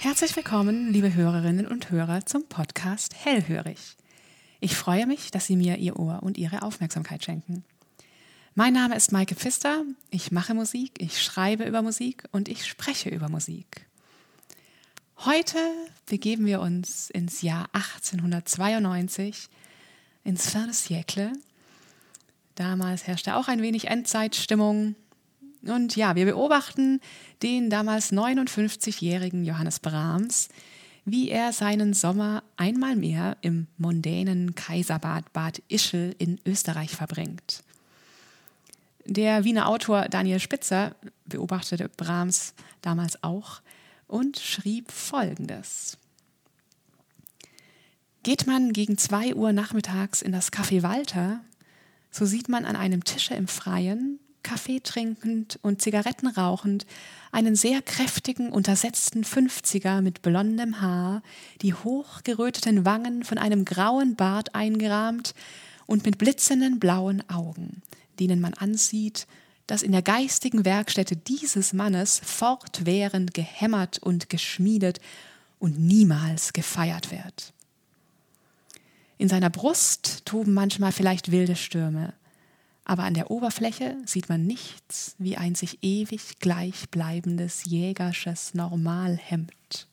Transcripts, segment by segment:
Herzlich willkommen, liebe Hörerinnen und Hörer, zum Podcast Hellhörig. Ich freue mich, dass Sie mir Ihr Ohr und Ihre Aufmerksamkeit schenken. Mein Name ist Maike Pfister, ich mache Musik, ich schreibe über Musik und ich spreche über Musik. Heute begeben wir uns ins Jahr 1892, ins Fin de. Damals herrschte auch ein wenig Endzeitstimmung. Und ja, wir beobachten den damals 59-jährigen Johannes Brahms, wie er seinen Sommer einmal mehr im mondänen Kaiserbad Bad Ischl in Österreich verbringt. Der Wiener Autor Daniel Spitzer beobachtete Brahms damals auch und schrieb Folgendes. Geht man gegen zwei Uhr nachmittags in das Café Walter, so sieht man an einem Tische im Freien, Kaffee trinkend und Zigaretten rauchend, einen sehr kräftigen, untersetzten Fünfziger mit blondem Haar, die hochgeröteten Wangen von einem grauen Bart eingerahmt und mit blitzenden blauen Augen, denen man ansieht, dass in der geistigen Werkstätte dieses Mannes fortwährend gehämmert und geschmiedet und niemals gefeiert wird. In seiner Brust toben manchmal vielleicht wilde Stürme, aber an der Oberfläche sieht man nichts wie ein sich ewig gleichbleibendes jägersches Normalhemd.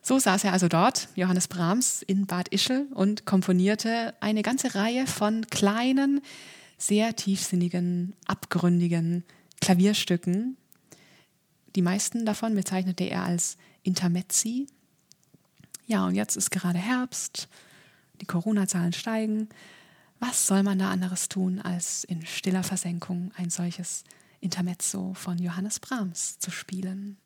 So saß er also dort, Johannes Brahms, in Bad Ischl und komponierte eine ganze Reihe von kleinen, sehr tiefsinnigen, abgründigen Klavierstücken. Die meisten davon bezeichnete er als Intermezzi. Ja, und jetzt ist gerade Herbst, die Corona-Zahlen steigen. Was soll man da anderes tun, als in stiller Versenkung ein solches Intermezzo von Johannes Brahms zu spielen?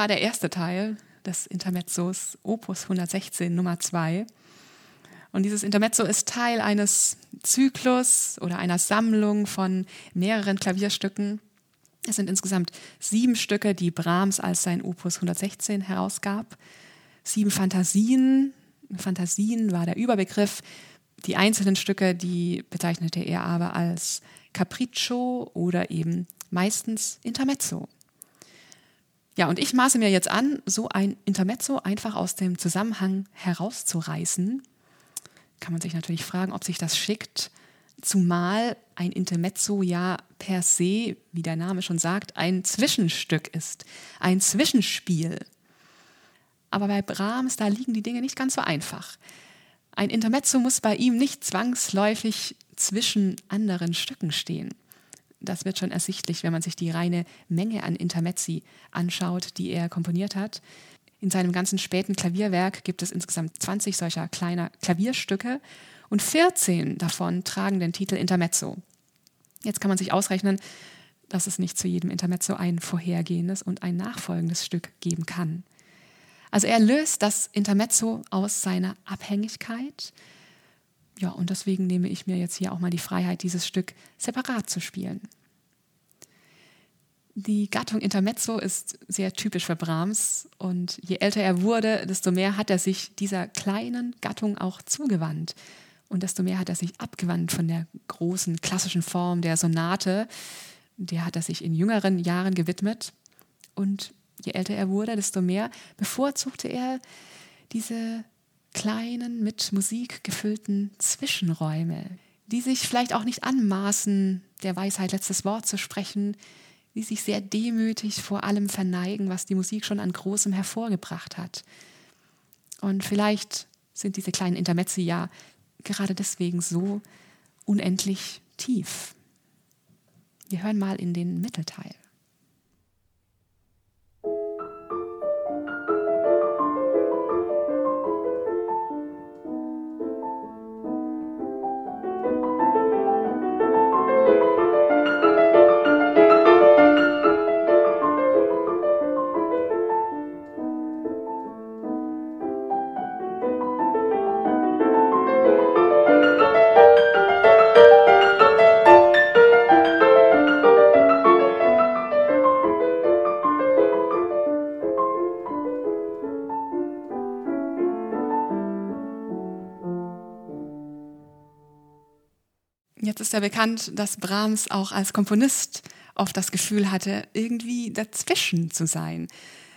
War der erste Teil des Intermezzos Opus 116 Nummer 2. Und dieses Intermezzo ist Teil eines Zyklus oder einer Sammlung von mehreren Klavierstücken. Es sind insgesamt sieben Stücke, die Brahms als sein Opus 116 herausgab. Sieben Fantasien. Fantasien war der Überbegriff. Die einzelnen Stücke, die bezeichnete er aber als Capriccio oder eben meistens Intermezzo. Ja, und ich maße mir jetzt an, so ein Intermezzo einfach aus dem Zusammenhang herauszureißen. Kann man sich natürlich fragen, ob sich das schickt, zumal ein Intermezzo ja per se, wie der Name schon sagt, ein Zwischenstück ist, ein Zwischenspiel. Aber bei Brahms, da liegen die Dinge nicht ganz so einfach. Ein Intermezzo muss bei ihm nicht zwangsläufig zwischen anderen Stücken stehen das wird schon ersichtlich, wenn man sich die reine Menge an Intermezzi anschaut, die er komponiert hat. In seinem ganzen späten Klavierwerk gibt es insgesamt 20 solcher kleiner Klavierstücke und 14 davon tragen den Titel Intermezzo. Jetzt kann man sich ausrechnen, dass es nicht zu jedem Intermezzo ein vorhergehendes und ein nachfolgendes Stück geben kann. Also er löst das Intermezzo aus seiner Abhängigkeit ja, und deswegen nehme ich mir jetzt hier auch mal die Freiheit, dieses Stück separat zu spielen. Die Gattung Intermezzo ist sehr typisch für Brahms und je älter er wurde, desto mehr hat er sich dieser kleinen Gattung auch zugewandt und desto mehr hat er sich abgewandt von der großen klassischen Form der Sonate. Der hat er sich in jüngeren Jahren gewidmet und je älter er wurde, desto mehr bevorzugte er diese kleinen, mit Musik gefüllten Zwischenräume, die sich vielleicht auch nicht anmaßen, der Weisheit letztes Wort zu sprechen, die sich sehr demütig vor allem verneigen, was die Musik schon an Großem hervorgebracht hat. Und vielleicht sind diese kleinen Intermezzi ja gerade deswegen so unendlich tief. Wir hören mal in den Mittelteil. Jetzt ist ja bekannt, dass Brahms auch als Komponist oft das Gefühl hatte, irgendwie dazwischen zu sein.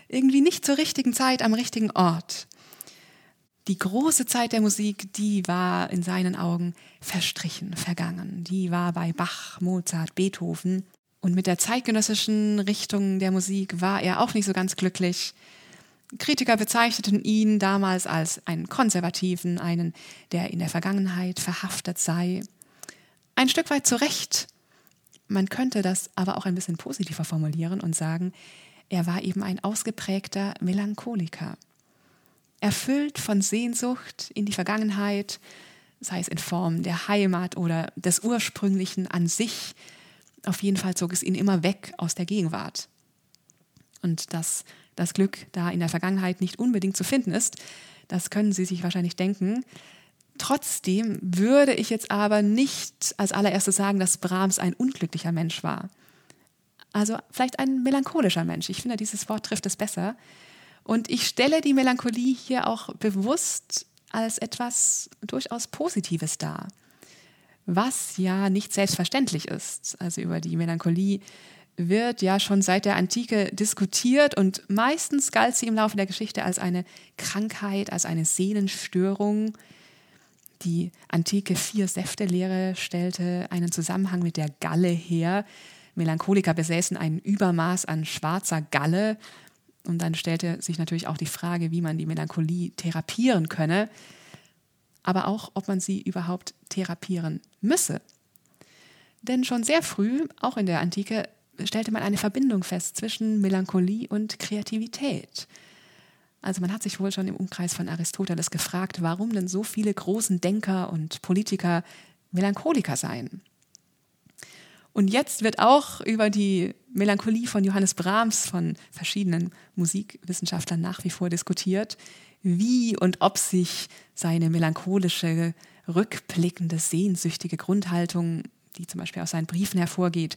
Irgendwie nicht zur richtigen Zeit am richtigen Ort. Die große Zeit der Musik, die war in seinen Augen verstrichen, vergangen. Die war bei Bach, Mozart, Beethoven. Und mit der zeitgenössischen Richtung der Musik war er auch nicht so ganz glücklich. Kritiker bezeichneten ihn damals als einen Konservativen, einen, der in der Vergangenheit verhaftet sei. Ein Stück weit zu Recht. Man könnte das aber auch ein bisschen positiver formulieren und sagen, er war eben ein ausgeprägter Melancholiker. Erfüllt von Sehnsucht in die Vergangenheit, sei es in Form der Heimat oder des Ursprünglichen an sich, auf jeden Fall zog es ihn immer weg aus der Gegenwart. Und dass das Glück da in der Vergangenheit nicht unbedingt zu finden ist, das können Sie sich wahrscheinlich denken. Trotzdem würde ich jetzt aber nicht als allererstes sagen, dass Brahms ein unglücklicher Mensch war. Also vielleicht ein melancholischer Mensch. Ich finde, dieses Wort trifft es besser. Und ich stelle die Melancholie hier auch bewusst als etwas durchaus Positives dar, was ja nicht selbstverständlich ist. Also über die Melancholie wird ja schon seit der Antike diskutiert und meistens galt sie im Laufe der Geschichte als eine Krankheit, als eine Seelenstörung, die antike Vier-Säfte-Lehre stellte einen Zusammenhang mit der Galle her. Melancholiker besäßen ein Übermaß an schwarzer Galle. Und dann stellte sich natürlich auch die Frage, wie man die Melancholie therapieren könne, aber auch, ob man sie überhaupt therapieren müsse. Denn schon sehr früh, auch in der Antike, stellte man eine Verbindung fest zwischen Melancholie und Kreativität. Also man hat sich wohl schon im Umkreis von Aristoteles gefragt, warum denn so viele großen Denker und Politiker Melancholiker seien. Und jetzt wird auch über die Melancholie von Johannes Brahms von verschiedenen Musikwissenschaftlern nach wie vor diskutiert, wie und ob sich seine melancholische, rückblickende, sehnsüchtige Grundhaltung, die zum Beispiel aus seinen Briefen hervorgeht,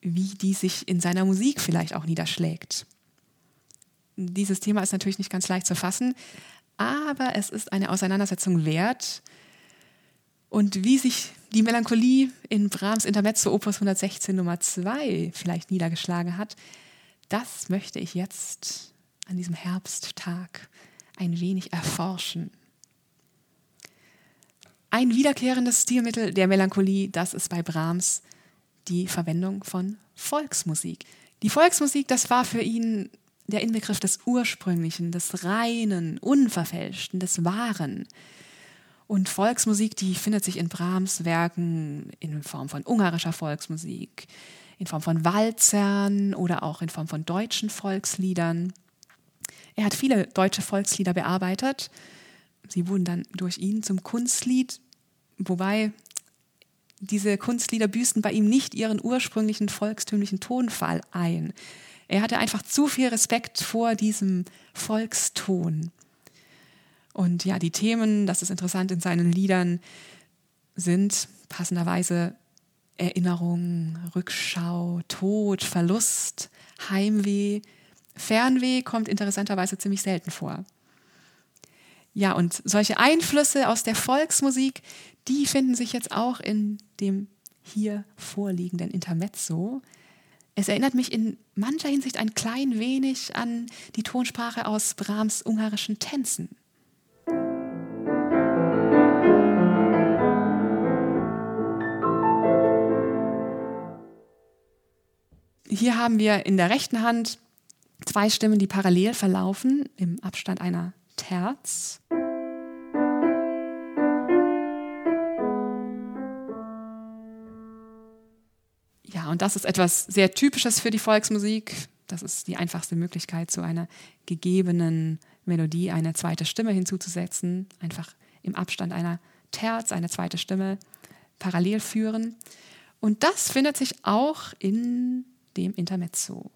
wie die sich in seiner Musik vielleicht auch niederschlägt dieses Thema ist natürlich nicht ganz leicht zu fassen, aber es ist eine Auseinandersetzung wert. Und wie sich die Melancholie in Brahms Intermezzo Opus 116 Nummer 2 vielleicht niedergeschlagen hat, das möchte ich jetzt an diesem Herbsttag ein wenig erforschen. Ein wiederkehrendes Stilmittel der Melancholie, das ist bei Brahms die Verwendung von Volksmusik. Die Volksmusik, das war für ihn der Inbegriff des Ursprünglichen, des Reinen, Unverfälschten, des Wahren. Und Volksmusik, die findet sich in Brahms Werken in Form von ungarischer Volksmusik, in Form von Walzern oder auch in Form von deutschen Volksliedern. Er hat viele deutsche Volkslieder bearbeitet. Sie wurden dann durch ihn zum Kunstlied, wobei diese Kunstlieder büßten bei ihm nicht ihren ursprünglichen volkstümlichen Tonfall ein. Er hatte einfach zu viel Respekt vor diesem Volkston. Und ja, die Themen, das ist interessant in seinen Liedern, sind passenderweise Erinnerung, Rückschau, Tod, Verlust, Heimweh. Fernweh kommt interessanterweise ziemlich selten vor. Ja, und solche Einflüsse aus der Volksmusik, die finden sich jetzt auch in dem hier vorliegenden Intermezzo. Es erinnert mich in mancher Hinsicht ein klein wenig an die Tonsprache aus Brahms ungarischen Tänzen. Hier haben wir in der rechten Hand zwei Stimmen, die parallel verlaufen im Abstand einer Terz. Und das ist etwas sehr Typisches für die Volksmusik. Das ist die einfachste Möglichkeit, zu einer gegebenen Melodie eine zweite Stimme hinzuzusetzen. Einfach im Abstand einer Terz eine zweite Stimme parallel führen. Und das findet sich auch in dem Intermezzo.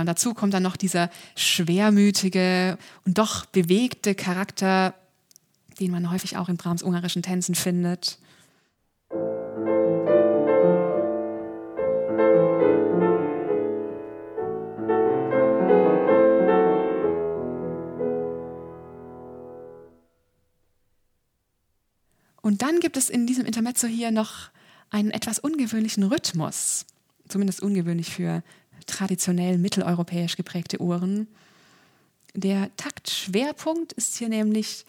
Und dazu kommt dann noch dieser schwermütige und doch bewegte Charakter, den man häufig auch in Brahms ungarischen Tänzen findet. Und dann gibt es in diesem Intermezzo hier noch einen etwas ungewöhnlichen Rhythmus, zumindest ungewöhnlich für traditionell mitteleuropäisch geprägte Ohren. Der Taktschwerpunkt ist hier nämlich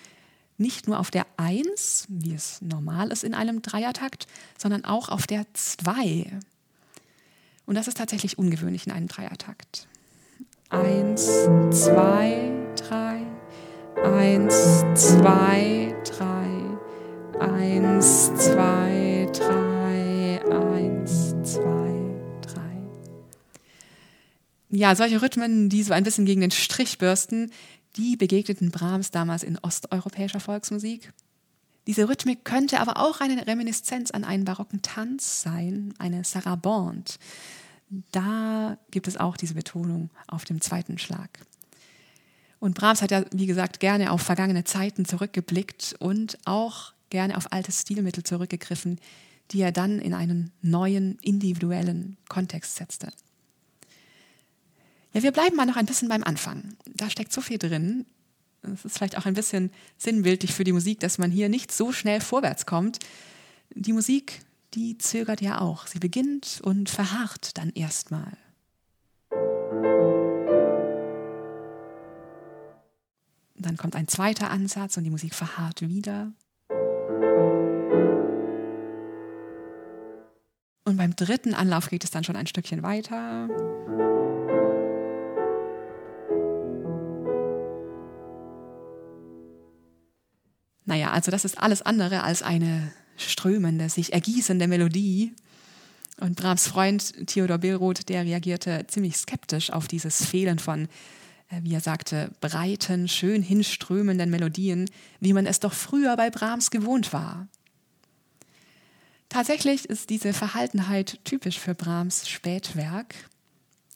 nicht nur auf der 1, wie es normal ist in einem Dreiertakt, sondern auch auf der 2. Und das ist tatsächlich ungewöhnlich in einem Dreiertakt. 1, 2, 3, 1, 2, 3, 1, 2, ja, solche Rhythmen, die so ein bisschen gegen den Strich bürsten, die begegneten Brahms damals in osteuropäischer Volksmusik. Diese Rhythmik könnte aber auch eine Reminiszenz an einen barocken Tanz sein, eine Sarabande. Da gibt es auch diese Betonung auf dem zweiten Schlag. Und Brahms hat ja, wie gesagt, gerne auf vergangene Zeiten zurückgeblickt und auch gerne auf alte Stilmittel zurückgegriffen, die er dann in einen neuen, individuellen Kontext setzte. Ja, wir bleiben mal noch ein bisschen beim Anfang. Da steckt so viel drin. Es ist vielleicht auch ein bisschen sinnbildlich für die Musik, dass man hier nicht so schnell vorwärts kommt. Die Musik, die zögert ja auch. Sie beginnt und verharrt dann erstmal. Dann kommt ein zweiter Ansatz und die Musik verharrt wieder. Und beim dritten Anlauf geht es dann schon ein Stückchen weiter. Also das ist alles andere als eine strömende, sich ergießende Melodie. Und Brahms Freund Theodor Billroth, der reagierte ziemlich skeptisch auf dieses Fehlen von, äh, wie er sagte, breiten, schön hinströmenden Melodien, wie man es doch früher bei Brahms gewohnt war. Tatsächlich ist diese Verhaltenheit typisch für Brahms Spätwerk.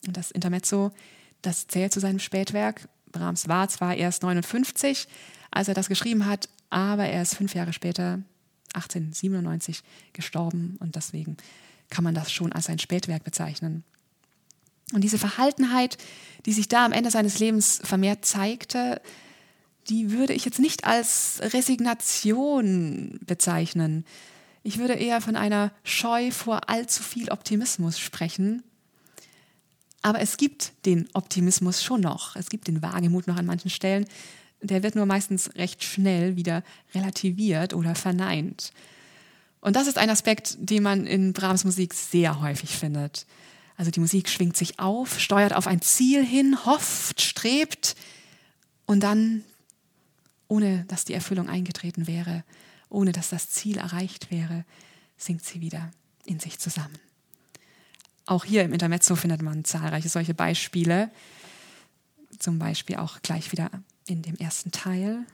Und das Intermezzo, das zählt zu seinem Spätwerk. Brahms war zwar erst 59, als er das geschrieben hat, aber er ist fünf Jahre später, 1897, gestorben und deswegen kann man das schon als ein Spätwerk bezeichnen. Und diese Verhaltenheit, die sich da am Ende seines Lebens vermehrt zeigte, die würde ich jetzt nicht als Resignation bezeichnen. Ich würde eher von einer Scheu vor allzu viel Optimismus sprechen. Aber es gibt den Optimismus schon noch. Es gibt den Wagemut noch an manchen Stellen der wird nur meistens recht schnell wieder relativiert oder verneint. Und das ist ein Aspekt, den man in Brahms Musik sehr häufig findet. Also die Musik schwingt sich auf, steuert auf ein Ziel hin, hofft, strebt und dann, ohne dass die Erfüllung eingetreten wäre, ohne dass das Ziel erreicht wäre, sinkt sie wieder in sich zusammen. Auch hier im Intermezzo findet man zahlreiche solche Beispiele. Zum Beispiel auch gleich wieder in dem ersten Teil.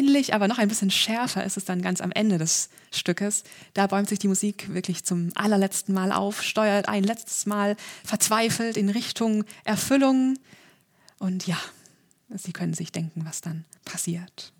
Ähnlich, aber noch ein bisschen schärfer ist es dann ganz am Ende des Stückes. Da bäumt sich die Musik wirklich zum allerletzten Mal auf, steuert ein letztes Mal verzweifelt in Richtung Erfüllung. Und ja, Sie können sich denken, was dann passiert.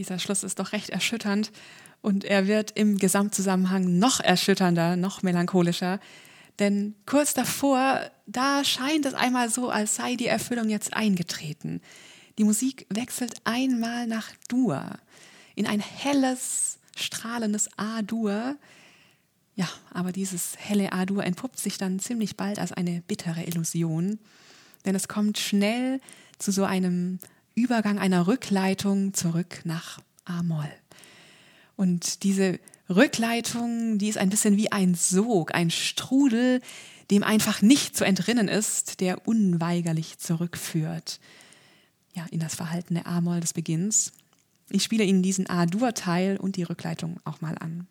Dieser Schluss ist doch recht erschütternd und er wird im Gesamtzusammenhang noch erschütternder, noch melancholischer. Denn kurz davor, da scheint es einmal so, als sei die Erfüllung jetzt eingetreten. Die Musik wechselt einmal nach Dur, in ein helles, strahlendes A-Dur. Ja, aber dieses helle A-Dur entpuppt sich dann ziemlich bald als eine bittere Illusion, denn es kommt schnell zu so einem Übergang einer Rückleitung zurück nach A-Moll. Und diese Rückleitung, die ist ein bisschen wie ein Sog, ein Strudel, dem einfach nicht zu entrinnen ist, der unweigerlich zurückführt ja, in das Verhalten der A-Moll des Beginns. Ich spiele Ihnen diesen A-Dur-Teil und die Rückleitung auch mal an.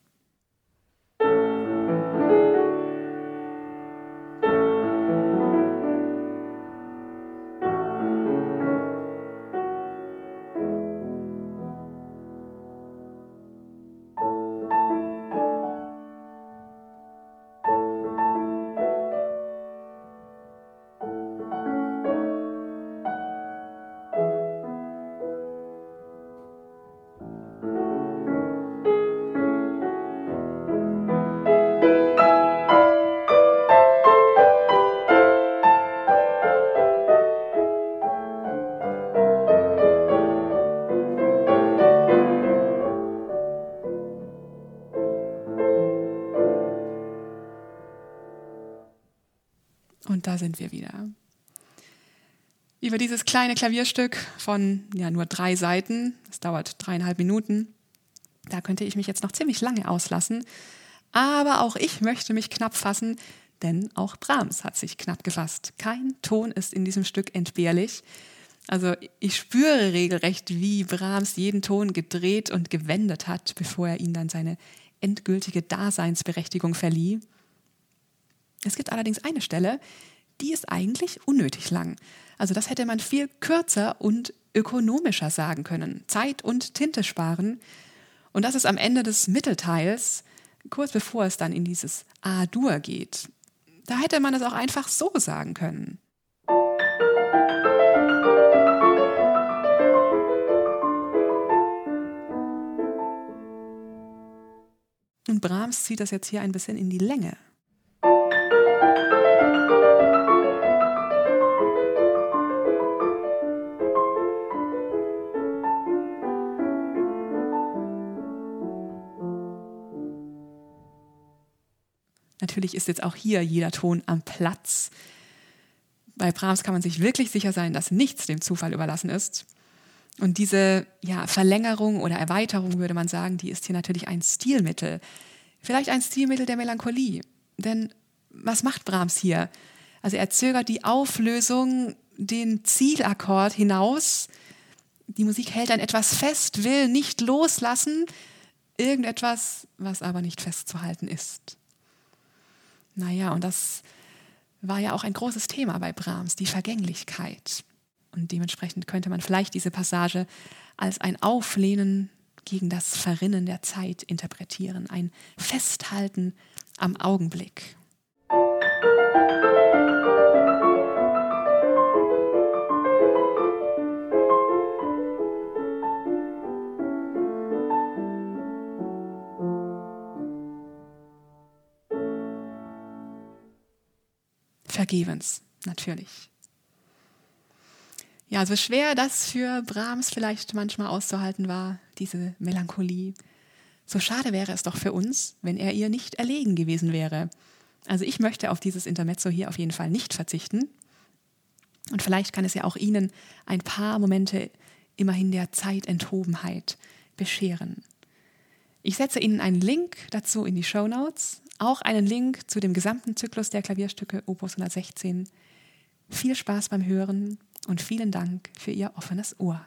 Wir wieder. Über dieses kleine Klavierstück von ja, nur drei Seiten, es dauert dreieinhalb Minuten, da könnte ich mich jetzt noch ziemlich lange auslassen. Aber auch ich möchte mich knapp fassen, denn auch Brahms hat sich knapp gefasst. Kein Ton ist in diesem Stück entbehrlich. Also ich spüre regelrecht, wie Brahms jeden Ton gedreht und gewendet hat, bevor er ihn dann seine endgültige Daseinsberechtigung verlieh. Es gibt allerdings eine Stelle, die ist eigentlich unnötig lang. Also das hätte man viel kürzer und ökonomischer sagen können. Zeit und Tinte sparen. Und das ist am Ende des Mittelteils, kurz bevor es dann in dieses A-Dur geht. Da hätte man es auch einfach so sagen können. Und Brahms zieht das jetzt hier ein bisschen in die Länge. Natürlich ist jetzt auch hier jeder Ton am Platz. Bei Brahms kann man sich wirklich sicher sein, dass nichts dem Zufall überlassen ist. Und diese ja, Verlängerung oder Erweiterung, würde man sagen, die ist hier natürlich ein Stilmittel. Vielleicht ein Stilmittel der Melancholie. Denn was macht Brahms hier? Also er zögert die Auflösung, den Zielakkord hinaus. Die Musik hält an etwas fest, will nicht loslassen. Irgendetwas, was aber nicht festzuhalten ist. Naja, und das war ja auch ein großes Thema bei Brahms, die Vergänglichkeit. Und dementsprechend könnte man vielleicht diese Passage als ein Auflehnen gegen das Verrinnen der Zeit interpretieren, ein Festhalten am Augenblick. Vergebens, natürlich. Ja, so schwer das für Brahms vielleicht manchmal auszuhalten war, diese Melancholie. So schade wäre es doch für uns, wenn er ihr nicht erlegen gewesen wäre. Also ich möchte auf dieses Intermezzo hier auf jeden Fall nicht verzichten. Und vielleicht kann es ja auch Ihnen ein paar Momente immerhin der Zeitenthobenheit bescheren. Ich setze Ihnen einen Link dazu in die Show Notes, auch einen Link zu dem gesamten Zyklus der Klavierstücke Opus 116. Viel Spaß beim Hören und vielen Dank für Ihr offenes Ohr.